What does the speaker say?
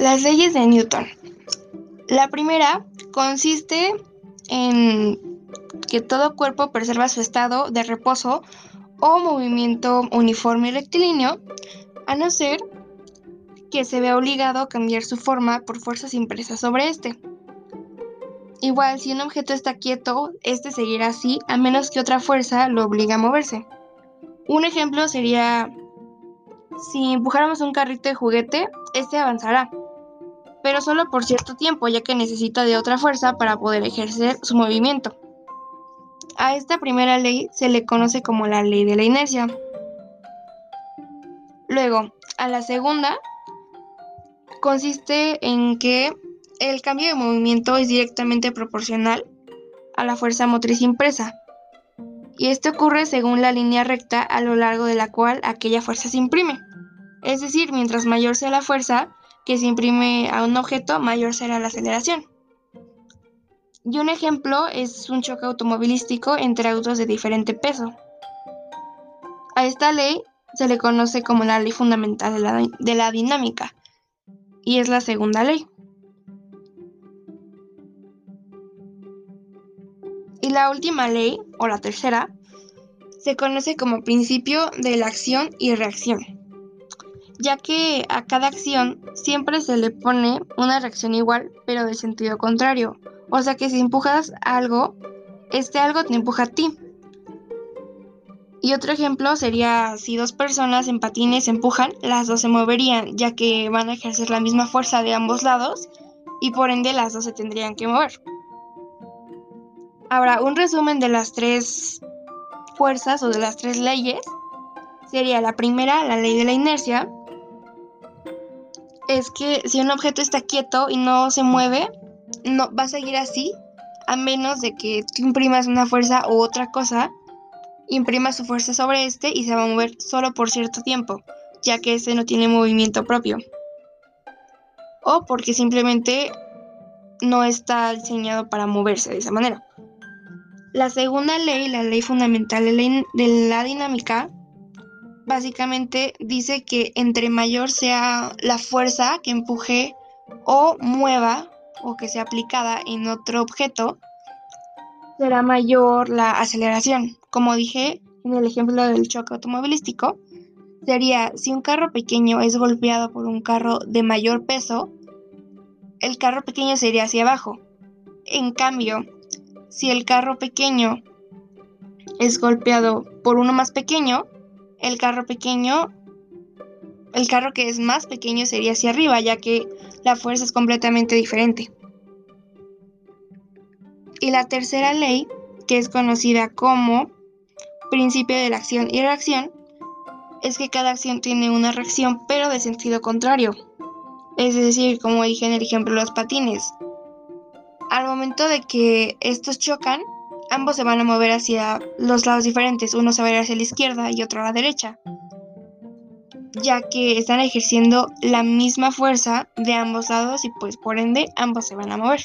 Las leyes de Newton. La primera consiste en que todo cuerpo preserva su estado de reposo o movimiento uniforme y rectilíneo, a no ser que se vea obligado a cambiar su forma por fuerzas impresas sobre este. Igual, si un objeto está quieto, este seguirá así a menos que otra fuerza lo obligue a moverse. Un ejemplo sería si empujáramos un carrito de juguete, este avanzará, pero solo por cierto tiempo, ya que necesita de otra fuerza para poder ejercer su movimiento. A esta primera ley se le conoce como la ley de la inercia. Luego, a la segunda consiste en que el cambio de movimiento es directamente proporcional a la fuerza motriz impresa. Y esto ocurre según la línea recta a lo largo de la cual aquella fuerza se imprime. Es decir, mientras mayor sea la fuerza que se imprime a un objeto, mayor será la aceleración. Y un ejemplo es un choque automovilístico entre autos de diferente peso. A esta ley se le conoce como la ley fundamental de la, dinámica y es la segunda ley. Y la última ley, o la tercera, se conoce como principio de la acción y reacción, ya que a cada acción siempre se le pone una reacción igual, pero de sentido contrario, o sea que si empujas algo, este algo te empuja a ti. Y otro ejemplo sería si dos personas en patines empujan, las dos se moverían, ya que van a ejercer la misma fuerza de ambos lados y por ende las dos se tendrían que mover. Ahora, un resumen de las tres fuerzas o de las tres leyes sería la primera, la ley de la inercia, es que si un objeto está quieto y no se mueve, no va a seguir así a menos de que tú imprimas una fuerza u otra cosa, imprima su fuerza sobre este y se va a mover solo por cierto tiempo, ya que este no tiene movimiento propio. O porque simplemente no está diseñado para moverse de esa manera. La segunda ley, la ley fundamental de la dinámica, básicamente dice que entre mayor sea la fuerza que empuje o mueva o que sea aplicada en otro objeto, será mayor la aceleración. Como dije en el ejemplo del choque automovilístico, sería si un carro pequeño es golpeado por un carro de mayor peso, el carro pequeño sería hacia abajo. En cambio, si el carro pequeño es golpeado por uno más pequeño, el carro pequeño, el carro que es más pequeño sería hacia arriba, ya que la fuerza es completamente diferente. Y la tercera ley, que es conocida como principio de la acción y reacción, es que cada acción tiene una reacción pero de sentido contrario. Es decir, como dije en el ejemplo de los patines. Al momento de que estos chocan, ambos se van a mover hacia los lados diferentes. Uno se va a ir hacia la izquierda y otro a la derecha ya que están ejerciendo la misma fuerza de ambos lados y pues por ende ambos se van a mover.